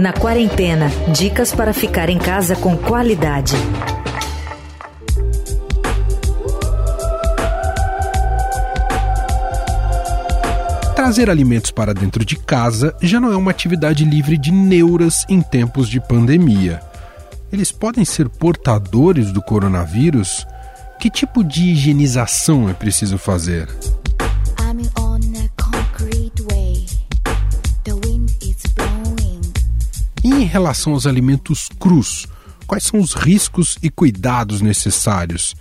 Na quarentena, dicas para ficar em casa com qualidade. Trazer alimentos para dentro de casa já não é uma atividade livre de neuras em tempos de pandemia. Eles podem ser portadores do coronavírus? Que tipo de higienização é preciso fazer? Relação aos alimentos crus, quais são os riscos e cuidados necessários?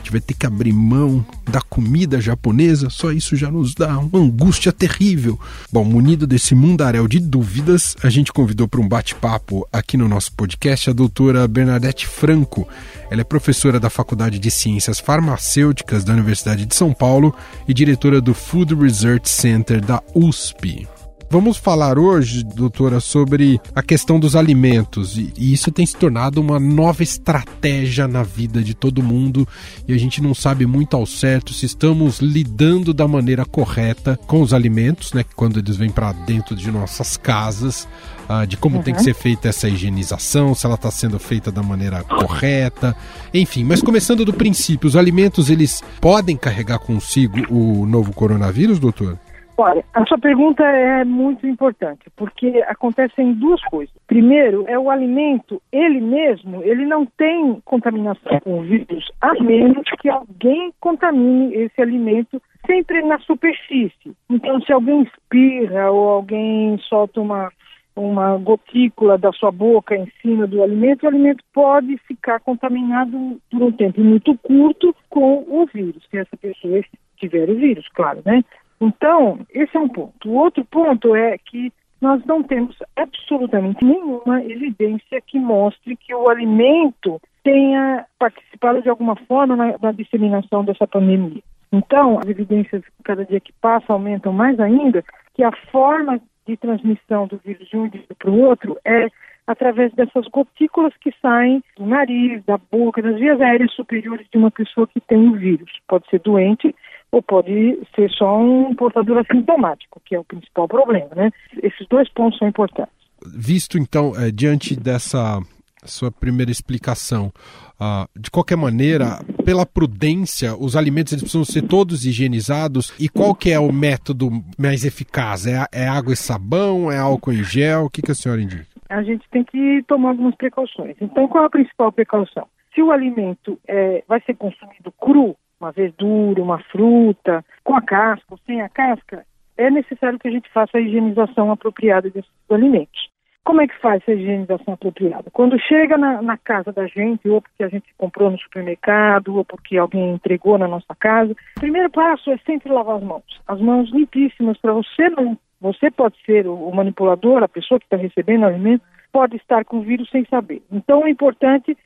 gente vai ter que abrir mão da comida japonesa, só isso já nos dá uma angústia terrível. Bom, munido desse mundaréu de dúvidas, a gente convidou para um bate-papo aqui no nosso podcast a doutora Bernadette Franco. Ela é professora da Faculdade de Ciências Farmacêuticas da Universidade de São Paulo e diretora do Food Research Center da USP. Vamos falar hoje, doutora, sobre a questão dos alimentos. E isso tem se tornado uma nova estratégia na vida de todo mundo e a gente não sabe muito ao certo se estamos lidando da maneira correta com os alimentos, né? Quando eles vêm para dentro de nossas casas, ah, de como uhum. tem que ser feita essa higienização, se ela está sendo feita da maneira correta, enfim. Mas começando do princípio, os alimentos eles podem carregar consigo o novo coronavírus, doutor? Olha, a sua pergunta é muito importante, porque acontecem duas coisas. Primeiro, é o alimento, ele mesmo, ele não tem contaminação com vírus, a menos que alguém contamine esse alimento sempre na superfície. Então, se alguém espirra ou alguém solta uma uma gotícula da sua boca em cima do alimento, o alimento pode ficar contaminado por um tempo muito curto com o vírus, se essa pessoa tiver o vírus, claro, né? Então, esse é um ponto. O outro ponto é que nós não temos absolutamente nenhuma evidência que mostre que o alimento tenha participado de alguma forma na, na disseminação dessa pandemia. Então, as evidências, cada dia que passa, aumentam mais ainda, que a forma de transmissão do vírus de um indivíduo para o outro é através dessas gotículas que saem do nariz, da boca, das vias aéreas superiores de uma pessoa que tem o vírus. Pode ser doente ou pode ser só um portador assintomático, que é o principal problema, né? Esses dois pontos são importantes. Visto então, é, diante dessa sua primeira explicação, uh, de qualquer maneira, pela prudência, os alimentos eles precisam ser todos higienizados. E qual que é o método mais eficaz? É, é água e sabão? É álcool em gel? O que, que a senhora indica? A gente tem que tomar algumas precauções. Então, qual é a principal precaução? Se o alimento é, vai ser consumido cru, uma verdura, uma fruta, com a casca ou sem a casca, é necessário que a gente faça a higienização apropriada desses alimentos. Como é que faz essa higienização apropriada? Quando chega na, na, casa da gente, ou porque a gente comprou no supermercado, ou porque alguém entregou na nossa casa, o primeiro passo é sempre lavar as mãos. As mãos limpíssimas para você não. Você pode ser o, o manipulador, a pessoa que está recebendo o alimento, pode estar com o vírus sem saber. Então, é importante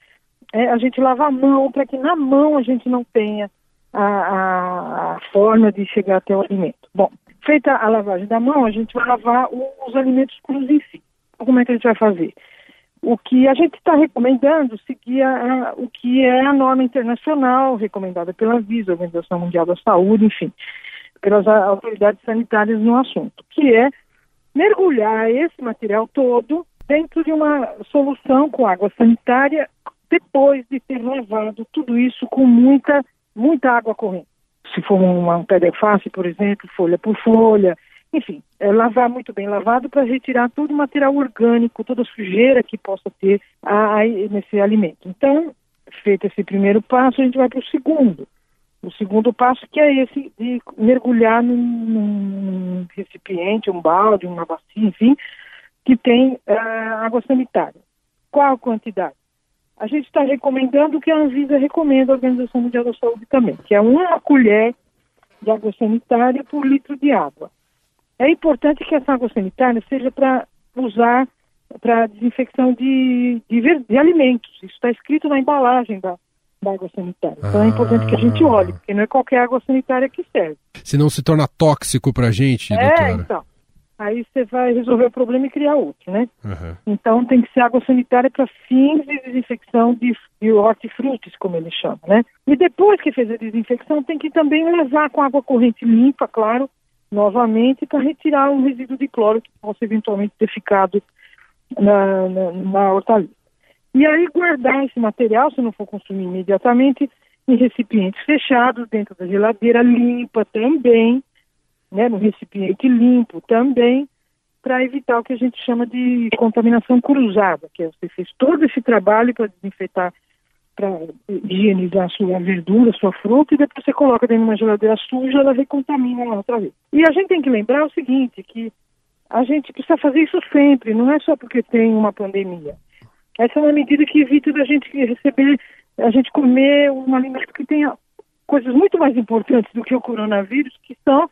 é, a gente lavar a mão para que na mão a gente não tenha a, a, forma de chegar até o alimento. Bom, feita a lavagem da mão, a gente vai lavar os alimentos crus em si. Como é que a gente vai fazer? O que a gente está recomendando seguir a, a, o que é a norma internacional recomendada pela Visa, Organização Mundial da Saúde, enfim, pelas autoridades sanitárias no assunto, que é mergulhar esse material todo dentro de uma solução com água sanitária depois de ter lavado tudo isso com muita muita água correndo. Se for uma pedra face, por exemplo, folha por folha, enfim, é lavar muito bem lavado para retirar todo o material orgânico, toda a sujeira que possa ter aí nesse alimento. Então, feito esse primeiro passo, a gente vai para o segundo. O segundo passo que é esse de mergulhar num, num recipiente, um balde, uma bacia, enfim, que tem uh, água sanitária. Qual a quantidade? A gente está recomendando o que a Anvisa recomenda à Organização Mundial da Saúde também, que é uma colher de água sanitária por litro de água. É importante que essa água sanitária seja para usar para desinfecção de, de, de, alimentos. Isso está escrito na embalagem da, da água sanitária. Então ah. é importante que a gente olhe, porque não é qualquer água sanitária que serve. Senão se torna tóxico para a gente, é, doutora. então aí você vai resolver o problema e criar outro, né? Uhum. Então tem que ser água sanitária para fins de desinfecção de, de hortifrutis, como ele chama, né? E depois que fez a desinfecção, tem que também levar com água corrente limpa, claro, novamente para retirar um resíduo de cloro que possa eventualmente ter ficado na, na, na hortaliça. E aí guardar esse material, se não for consumir imediatamente, em recipientes fechados, dentro da geladeira limpa também, né, no recipiente limpo também, para evitar o que a gente chama de contaminação cruzada, que é você fez todo esse trabalho para desinfetar, para higienizar a sua verdura, a sua fruta, e depois você coloca dentro de uma geladeira suja, ela recontamina lá outra vez. E a gente tem que lembrar o seguinte, que a gente precisa fazer isso sempre, não é só porque tem uma pandemia. Essa é uma medida que evita da gente receber, a gente comer um alimento que tenha coisas muito mais importantes do que o coronavírus, que são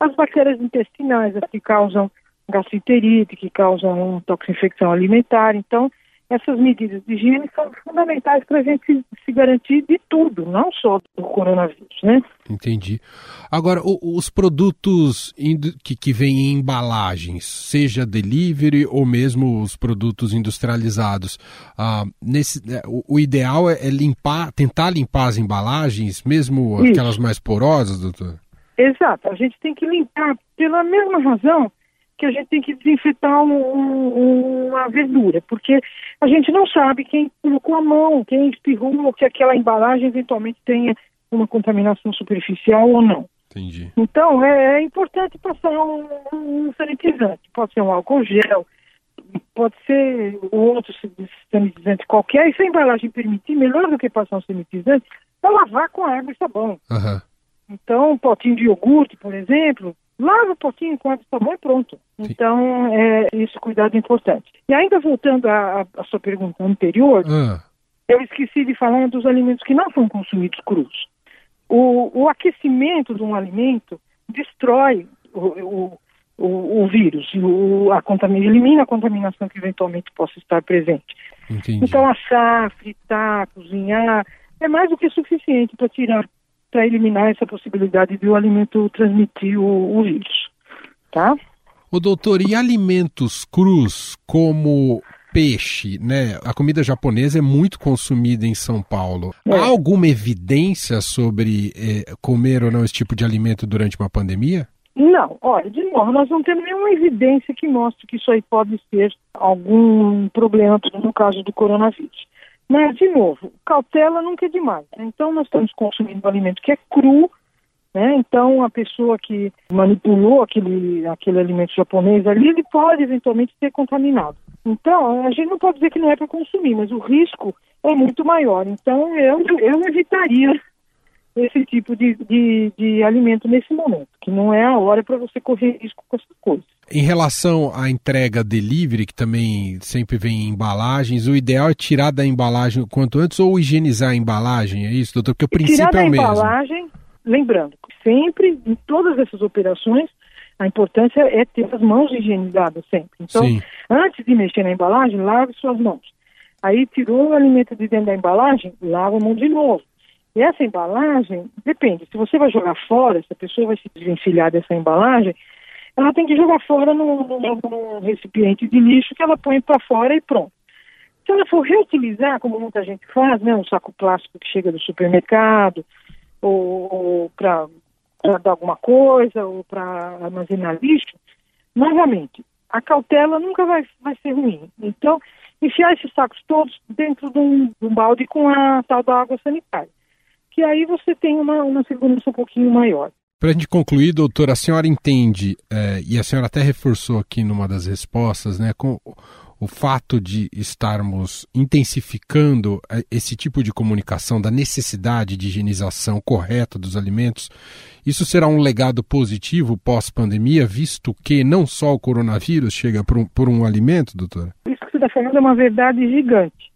as bactérias intestinais, as que causam gastroenterite, que causam toxinfecção alimentar. Então, essas medidas de higiene são fundamentais para a gente se garantir de tudo, não só do coronavírus, né? Entendi. Agora, os produtos que, que vêm em embalagens, seja delivery ou mesmo os produtos industrializados, ah, nesse, né, o, o, ideal é, é, limpar, tentar limpar as embalagens, mesmo Isso. aquelas mais porosas, doutor? Exato. A gente tem que limpar pela mesma razão que a gente tem que desinfetar um, um, uma verdura, porque a gente não sabe quem colocou a mão, quem espirrou, que aquela embalagem eventualmente tenha uma contaminação superficial ou não. Entendi. Então, é, é importante passar um, um, sanitizante. Pode ser um álcool gel, pode ser outro sanitizante qualquer. E se a embalagem permitir, melhor do que passar um sanitizante, é lavar com água e sabão. Uhum. Então, um potinho de iogurte, por exemplo, lava um pouquinho com água e sabão e pronto. Sim. Então, é, esse cuidado é importante. E ainda voltando à, à sua pergunta anterior, uh. eu esqueci de falar dos alimentos que não são consumidos crus. O, o aquecimento de um alimento destrói o, o, o, o vírus, o, a elimina a contaminação que eventualmente possa estar presente. Entendi. Então, assar, fritar, cozinhar é mais do que suficiente para tirar para eliminar essa possibilidade de o alimento transmitir o, o vírus, tá? O doutor, e alimentos crus como peixe, né? A comida japonesa é muito consumida em São Paulo. É. Há alguma evidência sobre eh, comer ou não esse tipo de alimento durante uma pandemia? Não, olha, de novo, nós não temos nenhuma evidência que mostre que isso aí pode ser algum problema no caso do coronavírus. Mas, de novo, cautela nunca é demais. Né? Então, nós estamos consumindo um alimento que é cru, né? Então, a pessoa que manipulou aquele, aquele alimento japonês ali, ele pode eventualmente ser contaminado. Então, a gente não pode dizer que não é para consumir, mas o risco é muito maior. Então, eu, eu evitaria esse tipo de, de, de alimento nesse momento, que não é a hora para você correr risco com essas coisas. Em relação à entrega delivery, que também sempre vem em embalagens, o ideal é tirar da embalagem o quanto antes ou higienizar a embalagem, é isso, doutor? Porque o princípio tirar é o mesmo. embalagem, lembrando, sempre, em todas essas operações, a importância é ter as mãos higienizadas sempre. Então, Sim. antes de mexer na embalagem, lave suas mãos. Aí tirou o alimento de dentro da embalagem, lava a mão de novo. E essa embalagem, depende, se você vai jogar fora, se a pessoa vai se desvencilhar dessa embalagem, ela tem que jogar fora num, recipiente de lixo que ela põe para fora e pronto. Se ela for reutilizar, como muita gente faz, né, um saco plástico que chega do supermercado, ou, ou para dar alguma coisa, ou para armazenar lixo, novamente, a cautela nunca vai, vai ser ruim. Então, enfiar esses sacos todos dentro de um, de um balde com a tal da água sanitária que aí você tem uma, uma segurança um pouquinho maior. Para a gente concluir, doutora, a senhora entende, é, e a senhora até reforçou aqui numa das respostas, né, com o fato de estarmos intensificando é, esse tipo de comunicação da necessidade de higienização correta dos alimentos, isso será um legado positivo pós-pandemia, visto que não só o coronavírus chega por um, por um alimento, doutora? Isso que você está falando é uma verdade gigante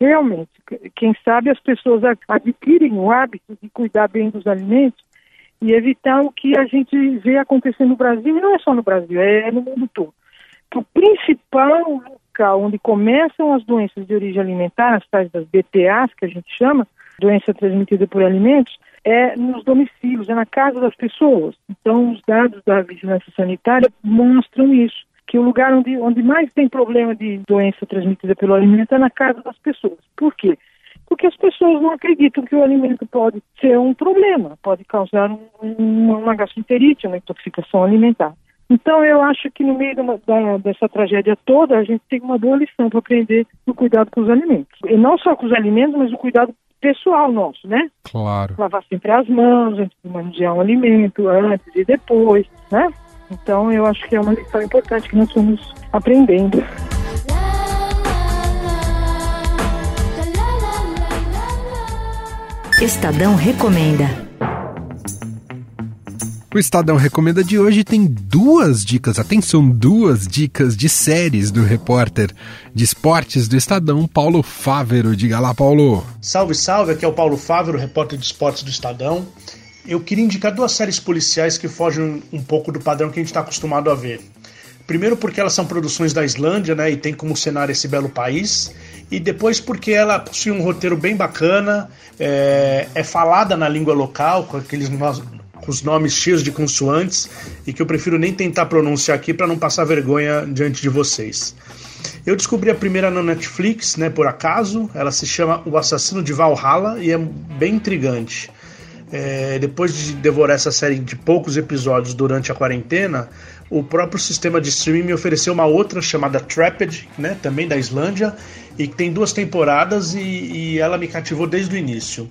realmente, quem sabe as pessoas adquirem o hábito de cuidar bem dos alimentos e evitar o que a gente vê acontecer no Brasil, e não é só no Brasil, é no mundo todo. O principal local onde começam as doenças de origem alimentar, as tais das BTAs, que a gente chama, doença transmitida por alimentos, é nos domicílios, é na casa das pessoas. Então, os dados da vigilância sanitária mostram isso que o lugar onde, onde mais tem problema de doença transmitida pelo alimento é na casa das pessoas. Por quê? porque as pessoas não acreditam que o alimento pode ser um problema, pode causar um, uma gastroenterite, uma intoxicação alimentar. Então, eu acho que no meio da, dessa tragédia toda, a gente tem uma boa lição para aprender no cuidado com os alimentos. E não só com os alimentos, mas o cuidado pessoal nosso, né? Claro. Lavar sempre as mãos antes de manusear um alimento, antes e depois, né? Então, eu acho que é uma lição importante que nós estamos aprendendo. Estadão Recomenda. O Estadão Recomenda de hoje tem duas dicas, atenção, duas dicas de séries do repórter de esportes do Estadão, Paulo Fávero. Diga lá, Paulo. Salve, salve, aqui é o Paulo Fávero, repórter de esportes do Estadão. Eu queria indicar duas séries policiais que fogem um pouco do padrão que a gente está acostumado a ver. Primeiro porque elas são produções da Islândia, né, e tem como cenário esse belo país. E depois porque ela possui um roteiro bem bacana, é, é falada na língua local, com aqueles com os nomes cheios de consoantes e que eu prefiro nem tentar pronunciar aqui para não passar vergonha diante de vocês. Eu descobri a primeira no Netflix, né, por acaso. Ela se chama O Assassino de Valhalla e é bem intrigante. É, depois de devorar essa série de poucos episódios durante a quarentena, o próprio sistema de streaming me ofereceu uma outra chamada Trapped, né, também da Islândia, e que tem duas temporadas e, e ela me cativou desde o início.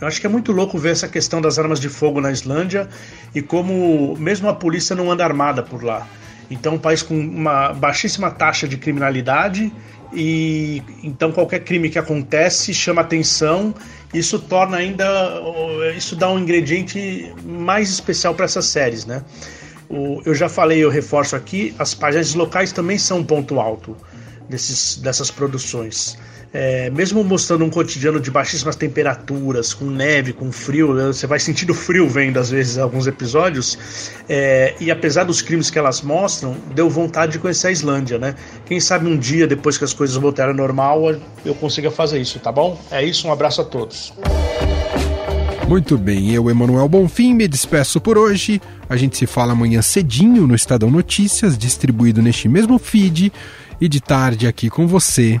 Eu acho que é muito louco ver essa questão das armas de fogo na Islândia e como mesmo a polícia não anda armada por lá. Então, um país com uma baixíssima taxa de criminalidade e então qualquer crime que acontece chama atenção. Isso torna ainda isso dá um ingrediente mais especial para essas séries, né? O, eu já falei, eu reforço aqui, as páginas locais também são um ponto alto desses, dessas produções é, mesmo mostrando um cotidiano de baixíssimas temperaturas, com neve, com frio, né, você vai sentindo frio vendo às vezes alguns episódios, é, e apesar dos crimes que elas mostram, deu vontade de conhecer a Islândia, né? Quem sabe um dia, depois que as coisas voltarem ao normal, eu consiga fazer isso, tá bom? É isso, um abraço a todos. Muito bem, eu, Emanuel Bonfim, me despeço por hoje. A gente se fala amanhã cedinho no Estadão Notícias, distribuído neste mesmo feed, e de tarde aqui com você